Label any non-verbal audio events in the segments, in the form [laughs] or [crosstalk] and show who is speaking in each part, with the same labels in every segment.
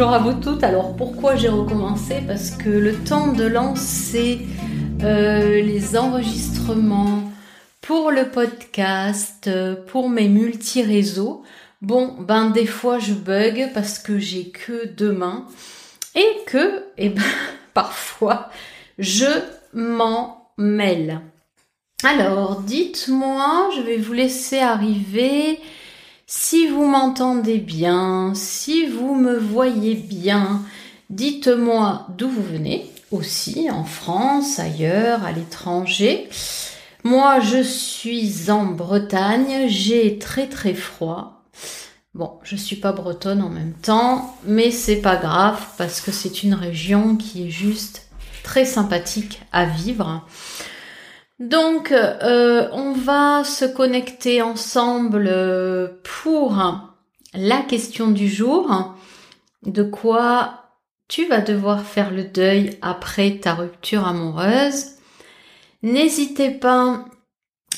Speaker 1: bonjour à vous toutes. Alors pourquoi j'ai recommencé? Parce que le temps de lancer euh, les enregistrements pour le podcast, euh, pour mes multi-réseaux, bon ben des fois je bug parce que j'ai que deux mains et que, eh ben, [laughs] parfois je m'en mêle. Alors dites-moi, je vais vous laisser arriver si vous m'entendez bien, si vous me voyez bien, dites-moi d'où vous venez, aussi en France, ailleurs, à l'étranger. Moi, je suis en Bretagne, j'ai très très froid. Bon, je suis pas bretonne en même temps, mais c'est pas grave parce que c'est une région qui est juste très sympathique à vivre. Donc, euh, on va se connecter ensemble euh, pour la question du jour. De quoi tu vas devoir faire le deuil après ta rupture amoureuse. N'hésitez pas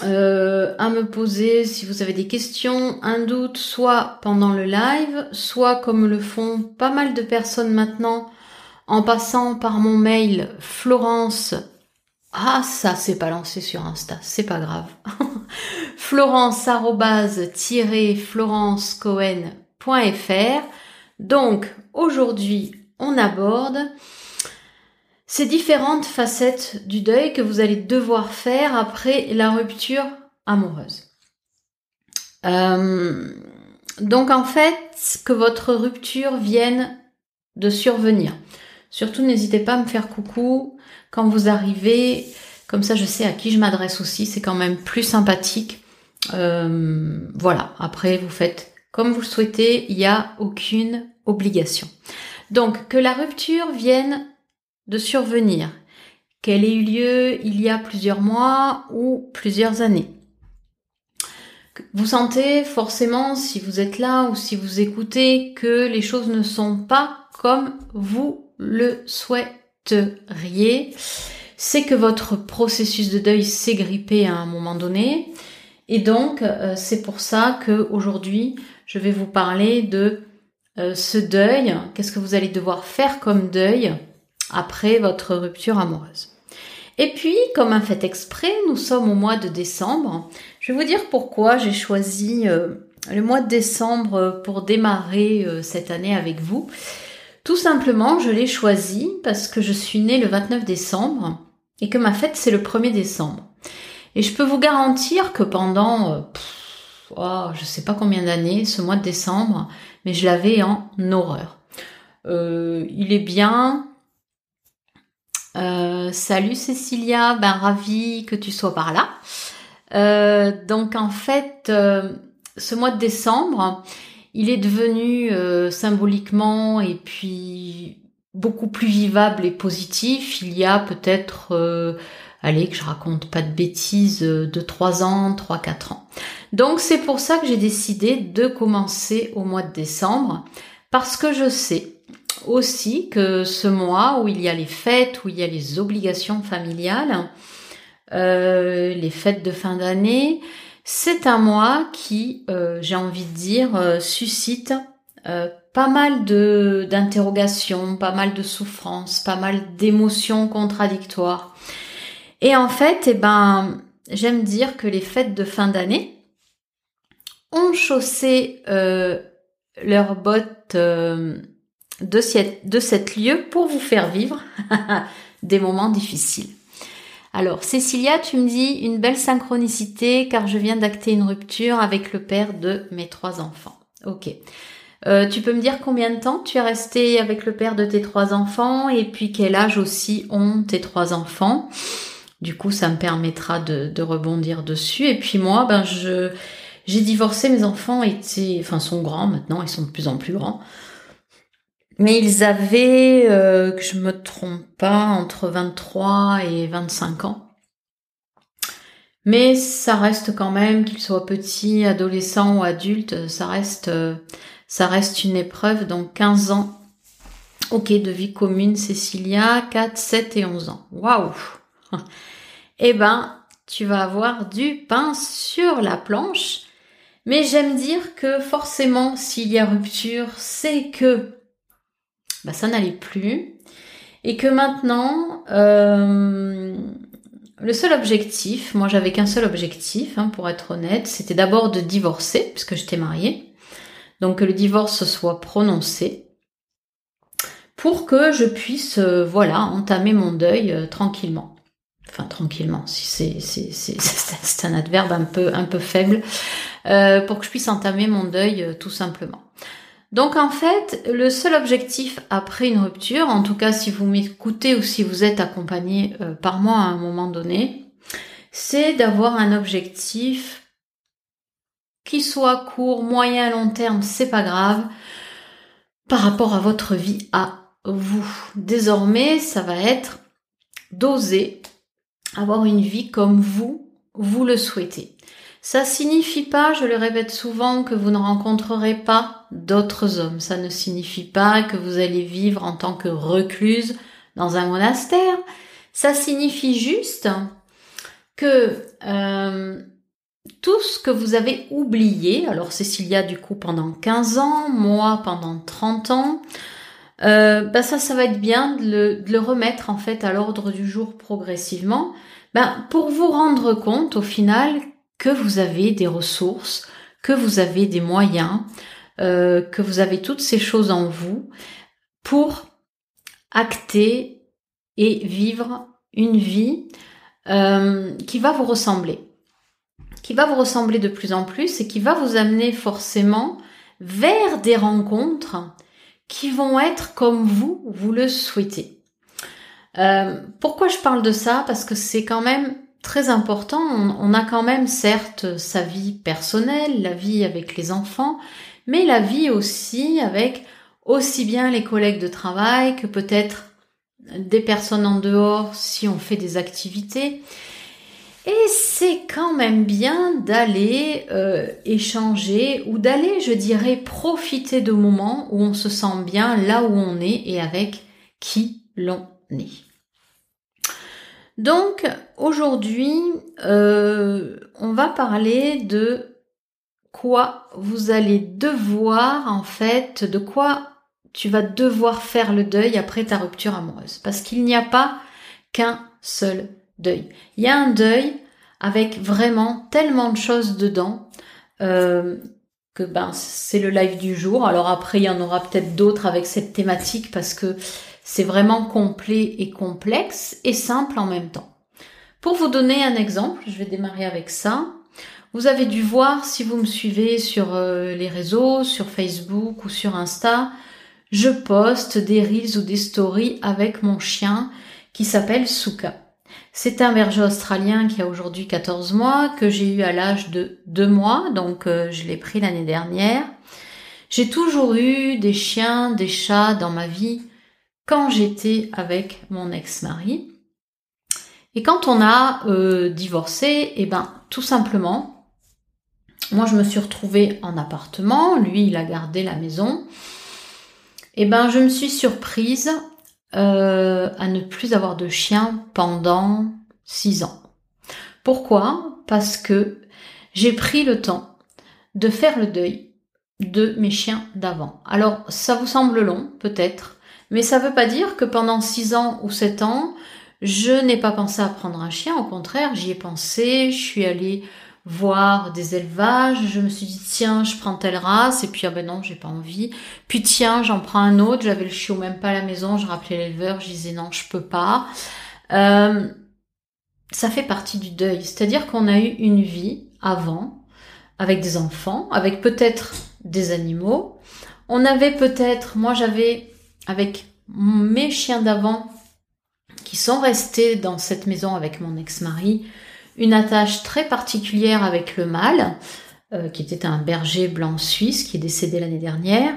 Speaker 1: euh, à me poser si vous avez des questions, un doute, soit pendant le live, soit comme le font pas mal de personnes maintenant en passant par mon mail florence ah, ça, c'est pas lancé sur Insta, c'est pas grave. [laughs] Florence florencecohen.fr. Donc, aujourd'hui, on aborde ces différentes facettes du deuil que vous allez devoir faire après la rupture amoureuse. Euh, donc, en fait, que votre rupture vienne de survenir. Surtout, n'hésitez pas à me faire coucou quand vous arrivez. Comme ça, je sais à qui je m'adresse aussi. C'est quand même plus sympathique. Euh, voilà. Après, vous faites comme vous le souhaitez. Il n'y a aucune obligation. Donc, que la rupture vienne de survenir, qu'elle ait eu lieu il y a plusieurs mois ou plusieurs années. Vous sentez forcément, si vous êtes là ou si vous écoutez, que les choses ne sont pas comme vous le souhaiteriez, c'est que votre processus de deuil s'est grippé à un moment donné. Et donc, euh, c'est pour ça que aujourd'hui, je vais vous parler de euh, ce deuil. Qu'est-ce que vous allez devoir faire comme deuil après votre rupture amoureuse? Et puis, comme un fait exprès, nous sommes au mois de décembre. Je vais vous dire pourquoi j'ai choisi euh, le mois de décembre pour démarrer cette année avec vous. Tout simplement, je l'ai choisi parce que je suis née le 29 décembre et que ma fête c'est le 1er décembre. Et je peux vous garantir que pendant, euh, oh, je sais pas combien d'années, ce mois de décembre, mais je l'avais en horreur. Euh, il est bien. Euh, salut Cécilia, ben ravi que tu sois par là. donc en fait, ce mois de décembre, il est devenu euh, symboliquement et puis beaucoup plus vivable et positif. Il y a peut-être, euh, allez, que je raconte pas de bêtises, euh, de 3 ans, 3-4 ans. Donc c'est pour ça que j'ai décidé de commencer au mois de décembre, parce que je sais aussi que ce mois où il y a les fêtes, où il y a les obligations familiales, les fêtes de fin d'année, c'est un mois qui, euh, j'ai envie de dire, euh, suscite euh, pas mal d'interrogations, pas mal de souffrances, pas mal d'émotions contradictoires. Et en fait, eh ben, j'aime dire que les fêtes de fin d'année ont chaussé leurs bottes de cette lieu pour vous faire vivre [laughs] des moments difficiles. Alors, Cécilia, tu me dis une belle synchronicité car je viens d'acter une rupture avec le père de mes trois enfants. Ok. Euh, tu peux me dire combien de temps tu es resté avec le père de tes trois enfants et puis quel âge aussi ont tes trois enfants? Du coup, ça me permettra de, de rebondir dessus. Et puis moi, ben je j'ai divorcé. Mes enfants étaient, enfin, sont grands maintenant. Ils sont de plus en plus grands. Mais ils avaient, euh, que je me trompe pas, entre 23 et 25 ans. Mais ça reste quand même, qu'ils soient petits, adolescents ou adultes, ça reste, euh, ça reste une épreuve. Donc 15 ans, ok, de vie commune, Cécilia, 4, 7 et 11 ans. Waouh [laughs] Eh ben, tu vas avoir du pain sur la planche. Mais j'aime dire que forcément, s'il y a rupture, c'est que bah, ça n'allait plus. Et que maintenant, euh, le seul objectif, moi j'avais qu'un seul objectif, hein, pour être honnête, c'était d'abord de divorcer, puisque j'étais mariée. Donc que le divorce soit prononcé pour que je puisse, euh, voilà, entamer mon deuil euh, tranquillement. Enfin, tranquillement, si c'est [laughs] un adverbe un peu un peu faible, pour que je puisse entamer mon deuil tout simplement. Donc en fait, le seul objectif après une rupture, en tout cas si vous m'écoutez ou si vous êtes accompagné par moi à un moment donné, c'est d'avoir un objectif qui soit court, moyen, long terme, c'est pas grave, par rapport à votre vie à vous. Désormais, ça va être d'oser avoir une vie comme vous, vous le souhaitez. Ça signifie pas, je le répète souvent, que vous ne rencontrerez pas d'autres hommes. Ça ne signifie pas que vous allez vivre en tant que recluse dans un monastère. Ça signifie juste que euh, tout ce que vous avez oublié, alors Cécilia du coup pendant 15 ans, moi pendant 30 ans, euh, bah ça, ça va être bien de le, remettre en fait à l'ordre du jour progressivement, ben, pour vous rendre compte au final que vous avez des ressources, que vous avez des moyens, euh, que vous avez toutes ces choses en vous pour acter et vivre une vie euh, qui va vous ressembler, qui va vous ressembler de plus en plus et qui va vous amener forcément vers des rencontres qui vont être comme vous, vous le souhaitez. Euh, pourquoi je parle de ça? Parce que c'est quand même très important. On, a quand même certes sa vie personnelle, la vie avec les enfants, mais la vie aussi avec aussi bien les collègues de travail que peut-être des personnes en dehors si on fait des activités. Et c'est quand même bien d'aller euh, échanger ou d'aller, je dirais, profiter de moments où on se sent bien là où on est et avec qui l'on est. Donc aujourd'hui, euh, on va parler de quoi vous allez devoir en fait, de quoi tu vas devoir faire le deuil après ta rupture amoureuse. Parce qu'il n'y a pas qu'un seul deuil. Il y a un deuil avec vraiment tellement de choses dedans euh, que ben c'est le live du jour. Alors après il y en aura peut-être d'autres avec cette thématique parce que c'est vraiment complet et complexe et simple en même temps. Pour vous donner un exemple, je vais démarrer avec ça. Vous avez dû voir si vous me suivez sur euh, les réseaux, sur Facebook ou sur Insta, je poste des reels ou des stories avec mon chien qui s'appelle Souka. C'est un berger australien qui a aujourd'hui 14 mois, que j'ai eu à l'âge de 2 mois, donc euh, je l'ai pris l'année dernière. J'ai toujours eu des chiens, des chats dans ma vie quand j'étais avec mon ex-mari. Et quand on a euh, divorcé, et eh ben tout simplement, moi je me suis retrouvée en appartement, lui il a gardé la maison. Et eh ben je me suis surprise euh, à ne plus avoir de chien pendant six ans. Pourquoi? Parce que j'ai pris le temps de faire le deuil de mes chiens d'avant. Alors, ça vous semble long, peut-être, mais ça ne veut pas dire que pendant six ans ou sept ans, je n'ai pas pensé à prendre un chien. Au contraire, j'y ai pensé. Je suis allée voir des élevages. Je me suis dit tiens, je prends telle race et puis ah ben non, j'ai pas envie. Puis tiens, j'en prends un autre. J'avais le chiot même pas à la maison. Je rappelais l'éleveur, je disais non, je peux pas. Euh, ça fait partie du deuil. C'est-à-dire qu'on a eu une vie avant avec des enfants, avec peut-être des animaux. On avait peut-être, moi j'avais avec mes chiens d'avant qui sont restés dans cette maison avec mon ex-mari, une attache très particulière avec le mâle, euh, qui était un berger blanc suisse qui est décédé l'année dernière.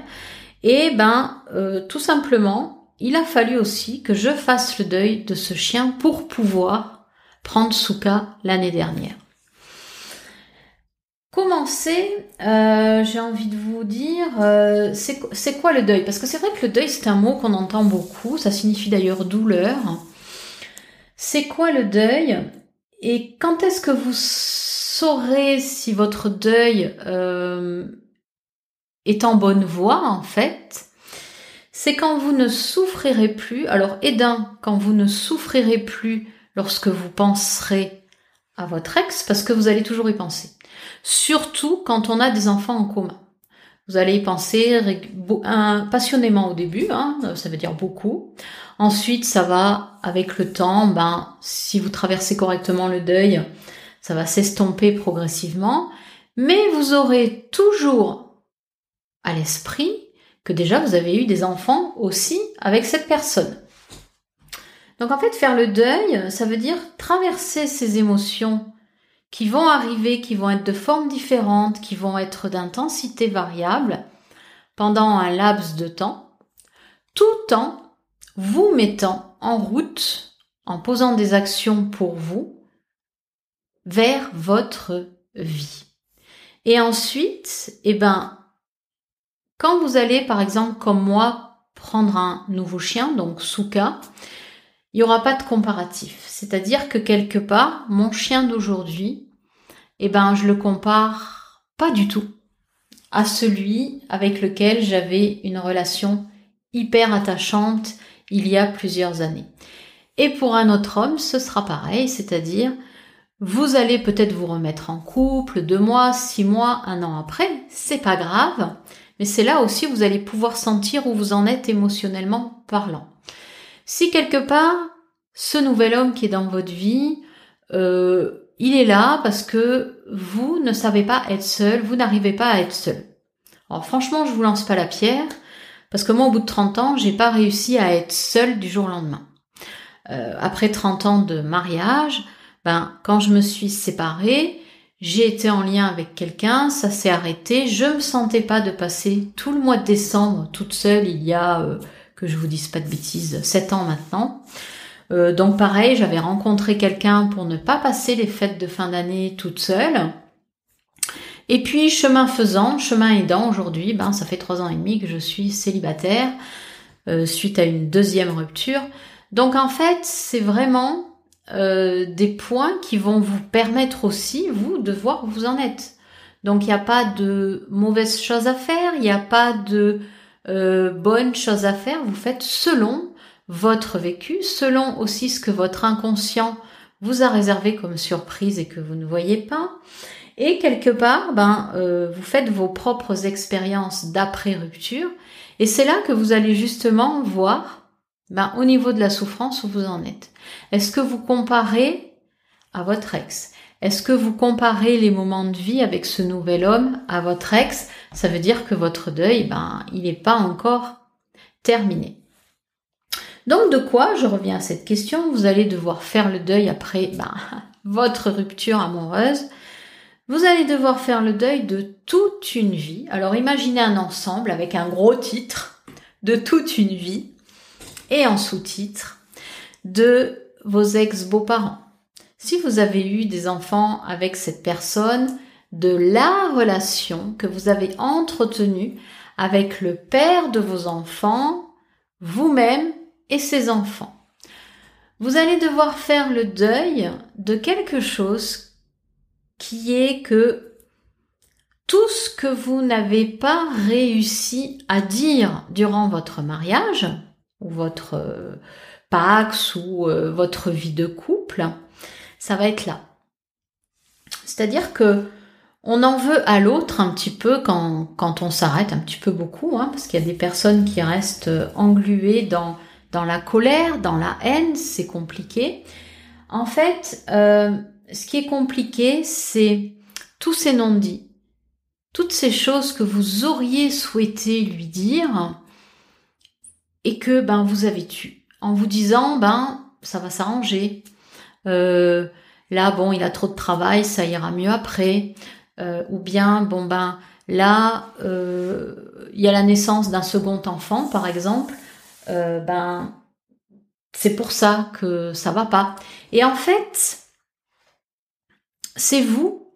Speaker 1: Et ben, euh, tout simplement, il a fallu aussi que je fasse le deuil de ce chien pour pouvoir prendre Souka l'année dernière. Commencer, euh, j'ai envie de vous dire, c'est quoi le deuil? Parce que c'est vrai que le deuil, c'est un mot qu'on entend beaucoup, ça signifie d'ailleurs douleur. C'est quoi le deuil? Et quand est-ce que vous saurez si votre deuil euh, est en bonne voie, en fait? C'est quand vous ne souffrirez plus, alors d'un, quand vous ne souffrirez plus lorsque vous penserez à votre ex, parce que vous allez toujours y penser. Surtout quand on a des enfants en commun. Vous allez y penser passionnément au début, hein, ça veut dire beaucoup. Ensuite, ça va, avec le temps, ben, si vous traversez correctement le deuil, ça va s'estomper progressivement. Mais vous aurez toujours à l'esprit que déjà vous avez eu des enfants aussi avec cette personne. Donc en fait, faire le deuil, ça veut dire traverser ces émotions qui vont arriver, qui vont être de formes différentes, qui vont être d'intensité variable pendant un laps de temps, tout en vous mettant en route, en posant des actions pour vous vers votre vie. Et ensuite, eh ben, quand vous allez, par exemple, comme moi, prendre un nouveau chien, donc Souka, il n'y aura pas de comparatif. C'est-à-dire que quelque part, mon chien d'aujourd'hui, eh ben, je le compare pas du tout à celui avec lequel j'avais une relation hyper attachante il y a plusieurs années. Et pour un autre homme, ce sera pareil, c'est-à-dire, vous allez peut-être vous remettre en couple deux mois, six mois, un an après, c'est pas grave, mais c'est là aussi où vous allez pouvoir sentir où vous en êtes émotionnellement parlant. Si quelque part, ce nouvel homme qui est dans votre vie, euh, il est là parce que vous ne savez pas être seul, vous n'arrivez pas à être seul. Alors franchement, je vous lance pas la pierre, parce que moi, au bout de 30 ans, j'ai pas réussi à être seule du jour au lendemain. Euh, après 30 ans de mariage, ben, quand je me suis séparée, j'ai été en lien avec quelqu'un, ça s'est arrêté, je me sentais pas de passer tout le mois de décembre toute seule il y a, euh, que je vous dise pas de bêtises, 7 ans maintenant. Euh, donc pareil, j'avais rencontré quelqu'un pour ne pas passer les fêtes de fin d'année toute seule. Et puis chemin faisant, chemin aidant, aujourd'hui, ben ça fait trois ans et demi que je suis célibataire euh, suite à une deuxième rupture. Donc en fait, c'est vraiment euh, des points qui vont vous permettre aussi, vous, de voir où vous en êtes. Donc il n'y a pas de mauvaises choses à faire, il n'y a pas de euh, bonnes choses à faire, vous faites selon votre vécu, selon aussi ce que votre inconscient vous a réservé comme surprise et que vous ne voyez pas. Et quelque part, ben, euh, vous faites vos propres expériences d'après-rupture. Et c'est là que vous allez justement voir ben, au niveau de la souffrance où vous en êtes. Est-ce que vous comparez à votre ex? Est-ce que vous comparez les moments de vie avec ce nouvel homme à votre ex? Ça veut dire que votre deuil, ben, il n'est pas encore terminé. Donc de quoi, je reviens à cette question, vous allez devoir faire le deuil après ben, [laughs] votre rupture amoureuse. Vous allez devoir faire le deuil de toute une vie. Alors imaginez un ensemble avec un gros titre de toute une vie et en sous-titre de vos ex-beaux-parents. Si vous avez eu des enfants avec cette personne, de la relation que vous avez entretenue avec le père de vos enfants, vous-même et ses enfants. Vous allez devoir faire le deuil de quelque chose qui est que tout ce que vous n'avez pas réussi à dire durant votre mariage, ou votre euh, pax ou euh, votre vie de couple, ça va être là. C'est-à-dire que on en veut à l'autre un petit peu quand, quand on s'arrête, un petit peu beaucoup, hein, parce qu'il y a des personnes qui restent euh, engluées dans, la colère, dans la haine, c'est compliqué. En fait, ce qui est compliqué, c'est tous ces non-dits, toutes ces choses que vous auriez souhaité lui dire, et que ben vous avez tué en vous disant ben ça va s'arranger. Euh, là bon il a trop de travail, ça ira mieux après. Euh, ou bien bon ben là euh, il y a la naissance d'un second enfant par exemple. Ben c'est pour ça que ça va pas. Et en fait c'est vous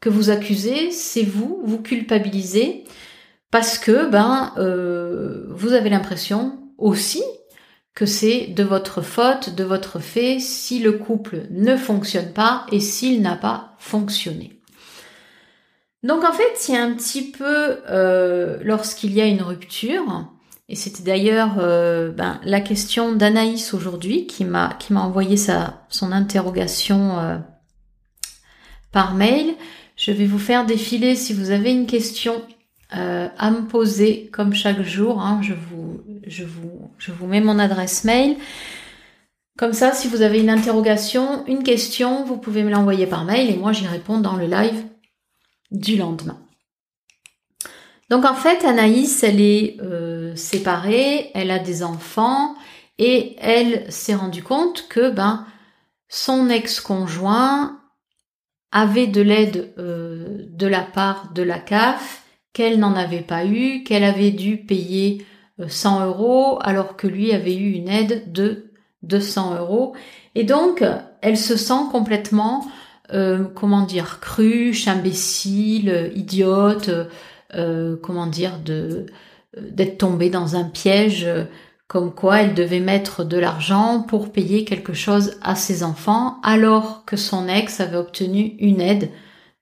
Speaker 1: que vous accusez, c'est vous, vous culpabilisez parce que ben vous avez l'impression aussi que c'est de votre faute, de votre fait, si le couple ne fonctionne pas et s'il n'a pas fonctionné. Donc en fait, c'est un petit peu euh, lorsqu'il y a une rupture, Et c'était d'ailleurs euh, ben, la question d'Anaïs aujourd'hui qui m'a qui m'a envoyé sa son interrogation euh, par mail. Je vais vous faire défiler si vous avez une question euh, à me poser comme chaque jour. Hein, je vous je vous je vous mets mon adresse mail. Comme ça, si vous avez une interrogation, une question, vous pouvez me l'envoyer par mail et moi j'y réponds dans le live du lendemain. Donc en fait, Anaïs, elle est euh, séparée, elle a des enfants et elle s'est rendue compte que ben son ex-conjoint avait de l'aide euh, de la part de la CAF, qu'elle n'en avait pas eu, qu'elle avait dû payer 100 euh, euros alors que lui avait eu une aide de 200 euros. Et donc, elle se sent complètement, comment dire, cruche, imbécile, idiote, euh, comment dire, de euh, d'être tombée dans un piège euh, comme quoi elle devait mettre de l'argent pour payer quelque chose à ses enfants alors que son ex avait obtenu une aide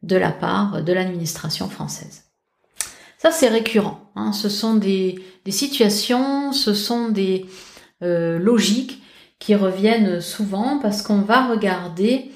Speaker 1: de la part de l'administration française. Ça c'est récurrent. Hein. Ce sont des, des, situations, ce sont des logiques qui reviennent souvent parce qu'on va regarder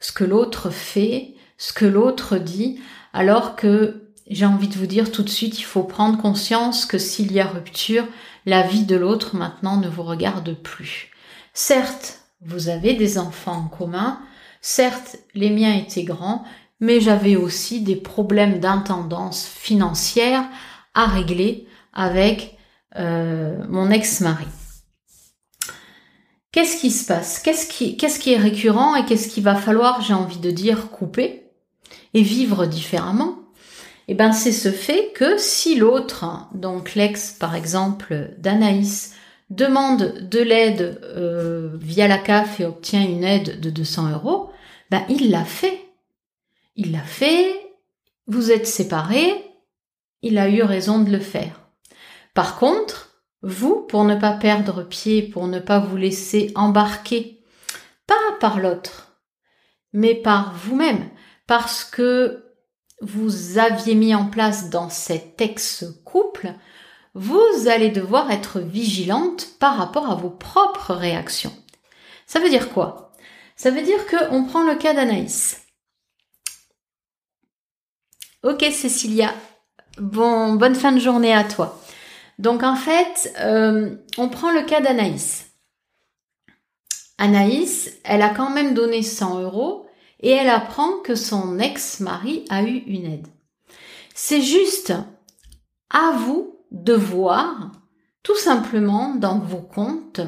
Speaker 1: ce que l'autre fait, ce que l'autre dit, alors que j'ai envie de vous dire tout de suite, il faut prendre conscience que s'il y a rupture, la vie de l'autre maintenant ne vous regarde plus. Certes, vous avez des enfants en commun, certes, les miens étaient grands, mais j'avais aussi des problèmes d'intendance financière à régler avec euh, mon ex-mari. Qu'est-ce qui se passe? Qu'est-ce qui, qu'est-ce qui est récurrent et qu'est-ce qu'il va falloir, j'ai envie de dire, couper et vivre différemment? Eh ben c'est ce fait que si l'autre, donc l'ex par exemple d'Anaïs, demande de l'aide euh, via la CAF et obtient une aide de 200 euros, ben il l'a fait. Il l'a fait, vous êtes séparés, il a eu raison de le faire. Par contre, vous, pour ne pas perdre pied, pour ne pas vous laisser embarquer, pas par l'autre, mais par vous-même, parce que vous aviez mis en place dans cet ex-couple, vous allez devoir être vigilante par rapport à vos propres réactions. Ça veut dire quoi? Ça veut dire que on prend le cas d'Anaïs. Ok Cécilia, bon, bonne fin de journée à toi. Donc en fait, euh, on prend le cas d'Anaïs. Anaïs, elle a quand même donné 100 euros et elle apprend que son ex-mari a eu une aide. C'est juste à vous de voir, tout simplement dans vos comptes,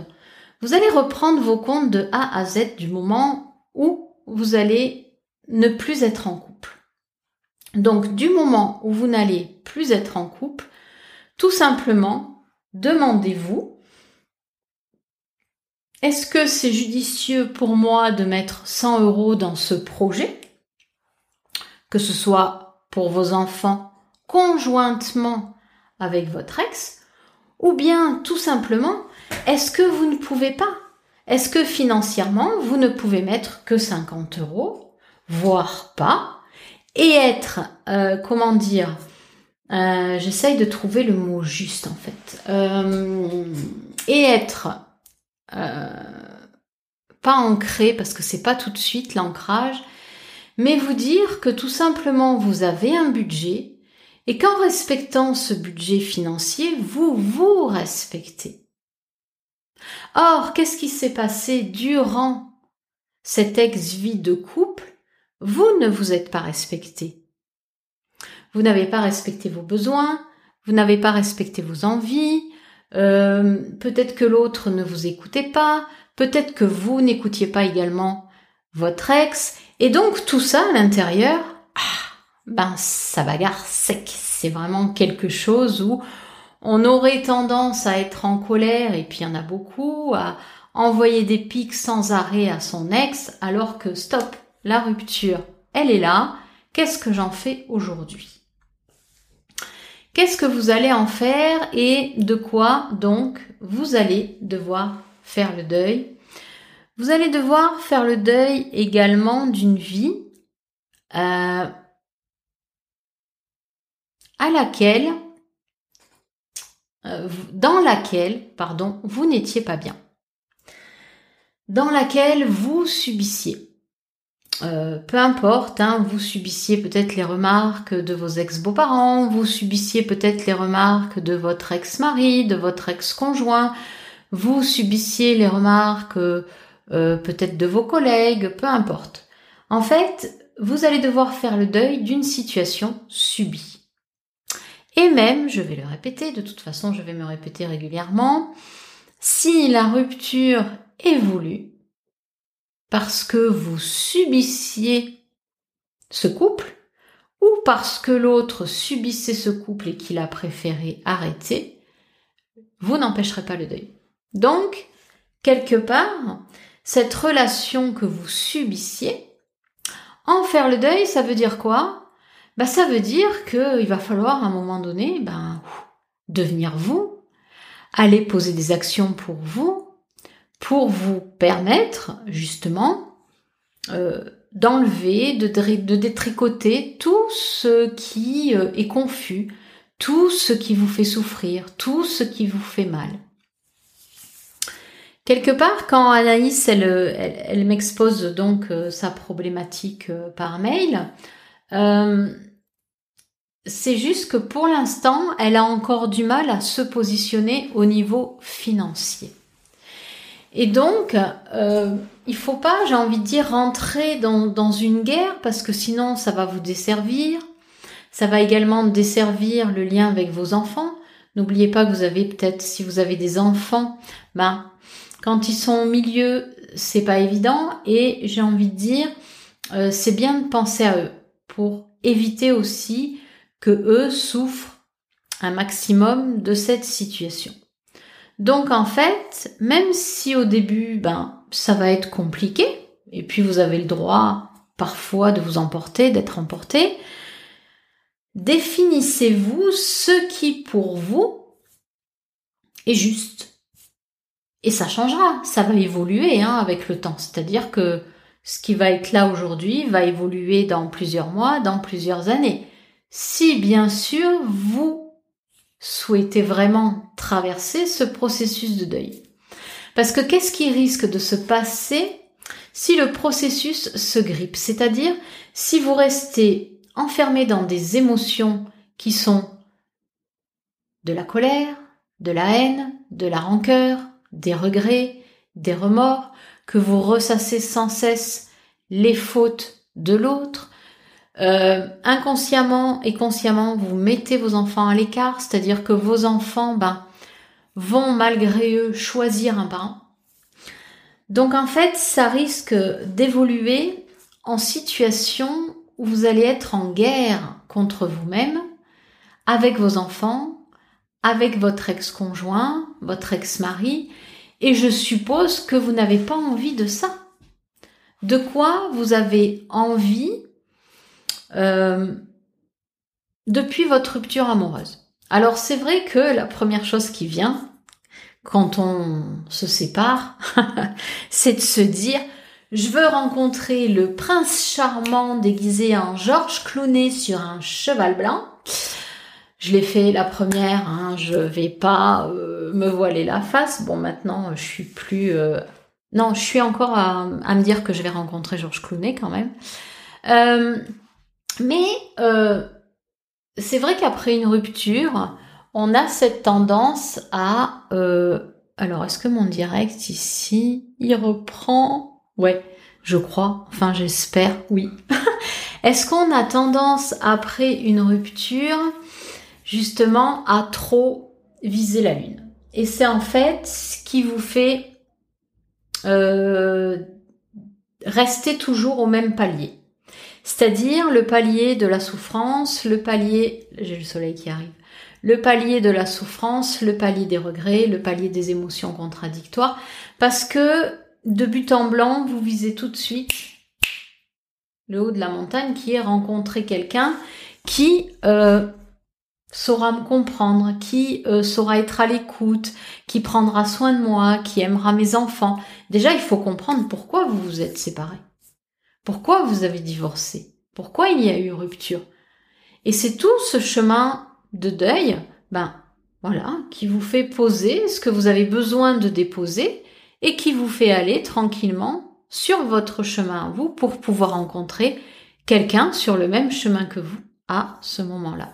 Speaker 1: vous allez reprendre vos comptes de A à Z du moment où vous allez ne plus être en couple. Donc du moment où vous n'allez plus être en couple, tout simplement, demandez-vous est-ce que c'est judicieux pour moi de mettre 100 euros dans ce projet? Que ce soit pour vos enfants conjointement avec votre ex Ou bien tout simplement, est-ce que vous ne pouvez pas? Est-ce que financièrement, vous ne pouvez mettre que 50 euros, voire pas, et être, euh, comment dire, euh, j'essaye de trouver le mot juste en fait, euh, et être pas ancré parce que c'est pas tout de suite l'ancrage, mais vous dire que tout simplement vous avez un budget et qu'en respectant ce budget financier, vous vous respectez. Or, qu'est-ce qui s'est passé durant cette ex-vie de couple? Vous ne vous êtes pas respecté. Vous n'avez pas respecté vos besoins, vous n'avez pas respecté vos envies, euh, peut-être que l'autre ne vous écoutait pas, peut-être que vous n'écoutiez pas également votre ex, et donc tout ça à l'intérieur, ah, ben ça bagarre sec. C'est vraiment quelque chose où on aurait tendance à être en colère, et puis il y en a beaucoup, à envoyer des pics sans arrêt à son ex, alors que stop, la rupture, elle est là, qu'est-ce que j'en fais aujourd'hui? Qu'est-ce que vous allez en faire et de quoi donc vous allez devoir faire le deuil? Vous allez devoir faire le deuil également d'une vie euh, à laquelle euh, dans laquelle, pardon, vous n'étiez pas bien, dans laquelle vous subissiez. Euh, peu importe, hein, vous subissiez peut-être les remarques de vos ex-beaux-parents, vous subissiez peut-être les remarques de votre ex-mari, de votre ex-conjoint, vous subissiez les remarques euh, peut-être de vos collègues, peu importe. En fait, vous allez devoir faire le deuil d'une situation subie. Et même, je vais le répéter, de toute façon je vais me répéter régulièrement, si la rupture est voulue, parce que vous subissiez ce couple, ou parce que l'autre subissait ce couple et qu'il a préféré arrêter, vous n'empêcherez pas le deuil. Donc, quelque part, cette relation que vous subissiez, en faire le deuil, ça veut dire quoi? Bah, Ça veut dire qu'il va falloir à un moment donné ben, devenir vous, aller poser des actions pour vous, pour vous permettre justement euh, d'enlever, de, détricoter tout ce qui euh, est confus, tout ce qui vous fait souffrir, tout ce qui vous fait mal. Quelque part, quand Anaïs, elle, m'expose donc euh, sa problématique par mail, c'est juste que pour l'instant, elle a encore du mal à se positionner au niveau financier. Et donc, euh, il faut pas, j'ai envie de dire, rentrer dans, une guerre parce que sinon, ça va vous desservir. Ça va également desservir le lien avec vos enfants. N'oubliez pas que vous avez peut-être, si vous avez des enfants, ben quand ils sont au milieu, c'est pas évident et j'ai envie de dire, euh, c'est bien de penser à eux pour éviter aussi que eux souffrent un maximum de cette situation. Donc en fait, même si au début, ben, ça va être compliqué, et puis vous avez le droit parfois de vous emporter, d'être emporté, définissez-vous ce qui pour vous est juste. Et ça changera, ça va évoluer hein, avec le temps. C'est-à-dire que ce qui va être là aujourd'hui va évoluer dans plusieurs mois, dans plusieurs années. Si bien sûr vous souhaitez vraiment traverser ce processus de deuil. Parce que qu'est-ce qui risque de se passer si le processus se grippe? C'est-à-dire si vous restez enfermé dans des émotions qui sont de la colère, de la haine, de la rancœur, des regrets, des remords, que vous ressassez sans cesse les fautes de l'autre. Euh, inconsciemment et consciemment, vous mettez vos enfants à l'écart, c'est-à-dire que vos enfants ben, vont malgré eux choisir un parent. Donc en fait, ça risque d'évoluer en situation où vous allez être en guerre contre vous-même, avec vos enfants, avec votre ex-conjoint, votre ex-mari, et je suppose que vous n'avez pas envie de ça. De quoi vous avez envie euh, depuis votre rupture amoureuse Alors c'est vrai que la première chose qui vient quand on se sépare, [laughs] c'est de se dire je veux rencontrer le prince charmant déguisé en Georges Clooney sur un cheval blanc. Je l'ai fait la première, hein, je vais pas euh, me voiler la face. Bon, maintenant, je suis plus. Euh, non, je suis encore à, me dire que je vais rencontrer Georges Clooney quand même. Mais c'est vrai qu'après une rupture, on a cette tendance à. alors, est-ce que mon direct ici, il reprend? Ouais, je crois. Enfin, j'espère. Oui. [laughs] est-ce qu'on a tendance après une rupture justement à trop viser la lune? Et c'est en fait ce qui vous fait euh, rester toujours au même palier. C'est-à-dire le palier de la souffrance, le palier, j'ai le soleil qui arrive, le palier de la souffrance, le palier des regrets, le palier des émotions contradictoires, parce que de but en blanc, vous visez tout de suite le haut de la montagne qui est rencontrer quelqu'un qui euh, saura me comprendre, qui euh, saura être à l'écoute, qui prendra soin de moi, qui aimera mes enfants. Déjà, il faut comprendre pourquoi vous vous êtes séparés. Pourquoi vous avez divorcé? Pourquoi il y a eu rupture? Et c'est tout ce chemin de deuil, ben, voilà, qui vous fait poser ce que vous avez besoin de déposer et qui vous fait aller tranquillement sur votre chemin à vous pour pouvoir rencontrer quelqu'un sur le même chemin que vous à ce moment-là.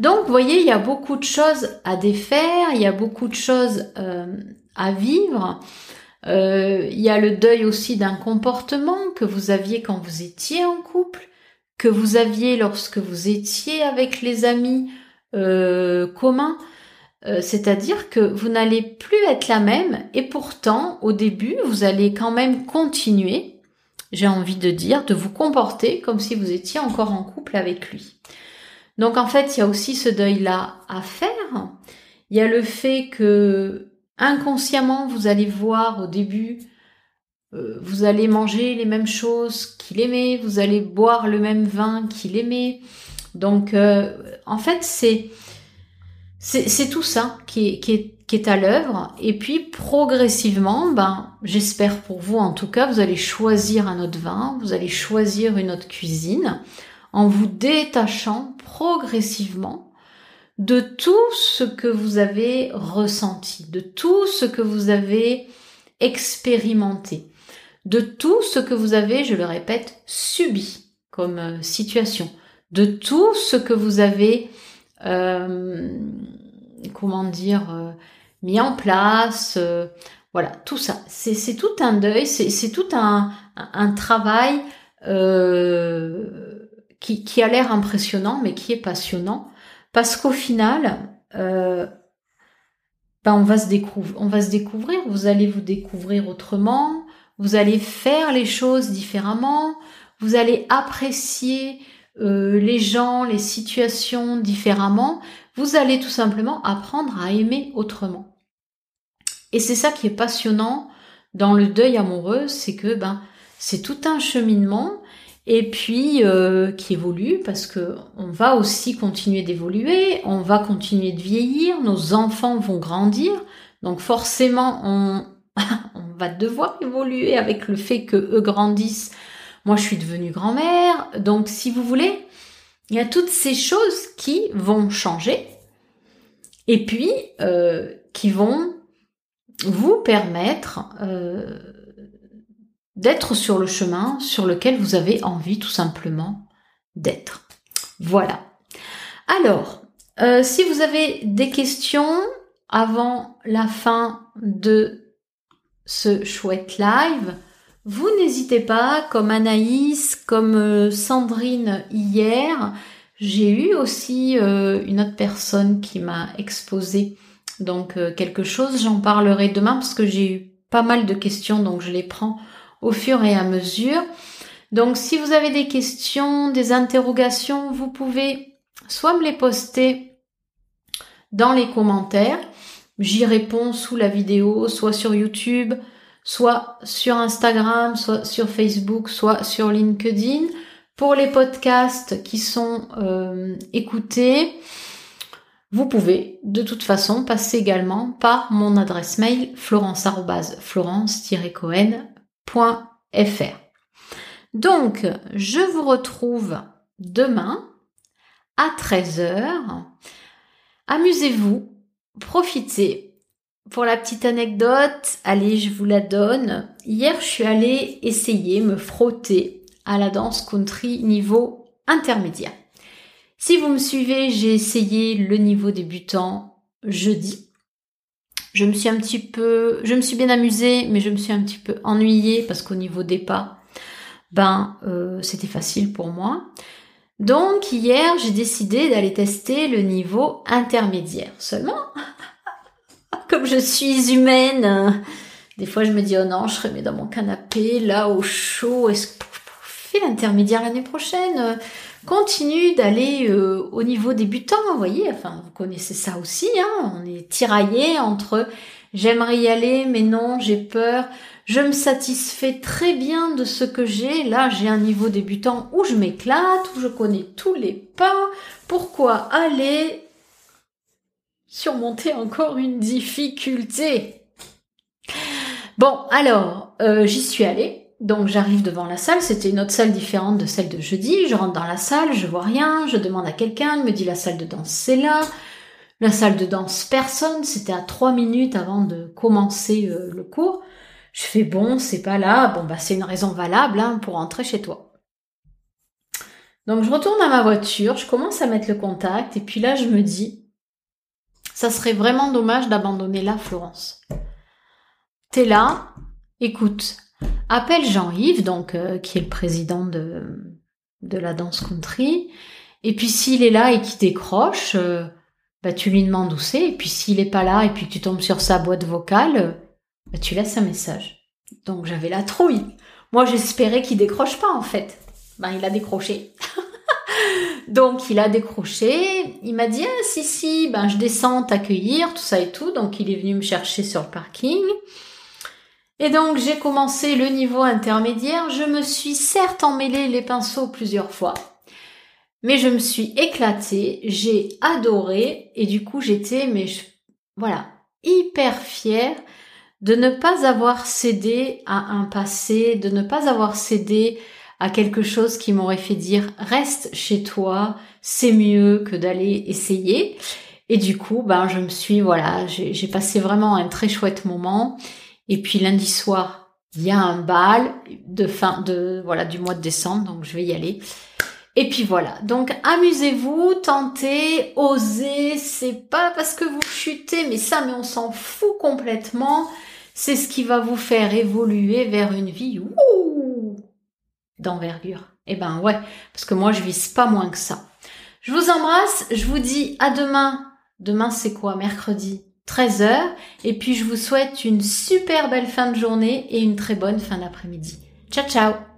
Speaker 1: Donc, vous voyez, il y a beaucoup de choses à défaire, il y a beaucoup de choses euh, à vivre. Euh, il y a le deuil aussi d'un comportement que vous aviez quand vous étiez en couple, que vous aviez lorsque vous étiez avec les amis euh, communs. Euh, c'est-à-dire que vous n'allez plus être la même et pourtant, au début, vous allez quand même continuer, j'ai envie de dire, de vous comporter comme si vous étiez encore en couple avec lui. Donc en fait, il y a aussi ce deuil-là à faire. Il y a le fait que inconsciemment, vous allez voir au début, euh, vous allez manger les mêmes choses qu'il aimait, vous allez boire le même vin qu'il aimait. Donc euh, en fait, c'est c'est tout ça qui est, qui est, qui est à l'œuvre. Et puis progressivement, ben, j'espère pour vous en tout cas, vous allez choisir un autre vin, vous allez choisir une autre cuisine en vous détachant progressivement de tout ce que vous avez ressenti, de tout ce que vous avez expérimenté, de tout ce que vous avez, je le répète, subi comme euh, situation, de tout ce que vous avez, euh, comment dire, euh, mis en place, voilà, tout ça. C'est tout un deuil, c'est tout un, travail qui a l'air impressionnant, mais qui est passionnant parce qu'au final, euh, ben on, va se on va se découvrir, vous allez vous découvrir autrement, vous allez faire les choses différemment, vous allez apprécier euh, les gens, les situations différemment, vous allez tout simplement apprendre à aimer autrement. Et c'est ça qui est passionnant dans le deuil amoureux, c'est que ben c'est tout un cheminement et puis euh, qui évolue parce que on va aussi continuer d'évoluer, on va continuer de vieillir, nos enfants vont grandir, donc forcément on, [laughs] on va devoir évoluer avec le fait que eux grandissent. Moi, je suis devenue grand-mère, donc si vous voulez, il y a toutes ces choses qui vont changer et puis euh, qui vont vous permettre euh, d'être sur le chemin sur lequel vous avez envie tout simplement d'être. Voilà. Alors, euh, si vous avez des questions avant la fin de ce chouette live, vous n'hésitez pas, comme Anaïs, comme euh, Sandrine hier, j'ai eu aussi euh, une autre personne qui m'a exposé donc quelque chose. J'en parlerai demain parce que j'ai eu pas mal de questions, donc je les prends au fur et à mesure. Donc si vous avez des questions, des interrogations, vous pouvez soit me les poster dans les commentaires, j'y réponds sous la vidéo, soit sur YouTube, soit sur Instagram, soit sur Facebook, soit sur LinkedIn. Pour les podcasts qui sont euh, écoutés, vous pouvez de toute façon passer également par mon adresse mail florence-florence-cohen Donc, je vous retrouve demain à 13h. Amusez-vous, profitez. Pour la petite anecdote, allez, je vous la donne. Hier, je suis allée essayer, me frotter à la danse country niveau intermédiaire. Si vous me suivez, j'ai essayé le niveau débutant jeudi. Je me suis un petit peu, je me suis bien amusée, mais je me suis un petit peu ennuyée parce qu'au niveau des pas, ben euh, c'était facile pour moi. Donc hier, j'ai décidé d'aller tester le niveau intermédiaire. Seulement, [laughs] comme je suis humaine, des fois je me dis oh non, je serais dans mon canapé, là au chaud. Est-ce que fais l'intermédiaire l'année prochaine? Continue d'aller euh, au niveau débutant, vous voyez, enfin vous connaissez ça aussi, hein, on est tiraillé entre j'aimerais y aller mais non, j'ai peur, je me satisfais très bien de ce que j'ai, là j'ai un niveau débutant où je m'éclate, où je connais tous les pas, pourquoi aller surmonter encore une difficulté? Bon, alors, euh, j'y suis allée, donc j'arrive devant la salle, c'était une autre salle différente de celle de jeudi, je rentre dans la salle, je vois rien, je demande à quelqu'un, il me dit la salle de danse c'est là, La salle de danse, personne. C'était à trois minutes avant de commencer euh, le cours. Je fais bon, c'est pas là. Bon, bah, c'est une raison valable hein, pour rentrer chez toi. Donc, je retourne à ma voiture, je commence à mettre le contact, et puis là, je me dis, ça serait vraiment dommage d'abandonner là, Florence. T'es là, écoute, appelle Jean-Yves, donc, euh, qui est le président de, de la danse country, et puis s'il est là et qu'il décroche, euh, bah, tu lui demandes où c'est, et puis s'il est pas là et puis tu tombes sur sa boîte vocale, bah, tu laisses un message. Donc j'avais la trouille. Moi j'espérais qu'il décroche pas en fait. Ben il a décroché. [laughs] donc il a décroché, il m'a dit ah, si si, ben je descends t'accueillir, tout ça et tout. Donc il est venu me chercher sur le parking. Et donc j'ai commencé le niveau intermédiaire. Je me suis certes emmêlé les pinceaux plusieurs fois, mais je me suis éclatée, j'ai adoré et du coup j'étais mais voilà hyper fière de ne pas avoir cédé à un passé, de ne pas avoir cédé à quelque chose qui m'aurait fait dire reste chez toi, c'est mieux que d'aller essayer. Et du coup, ben je me suis voilà, j'ai passé vraiment un très chouette moment. Et puis lundi soir, il y a un bal de fin de voilà du mois de décembre, donc je vais y aller. Et puis voilà. Donc amusez-vous, tentez, osez. C'est pas parce que vous chutez, mais ça, mais on s'en fout complètement. C'est ce qui va vous faire évoluer vers une vie d'envergure. Eh ben ouais, parce que moi je vise pas moins que ça. Je vous embrasse, je vous dis à demain. Demain c'est quoi? Mercredi 13h. Et puis je vous souhaite une super belle fin de journée et une très bonne fin d'après-midi. Ciao ciao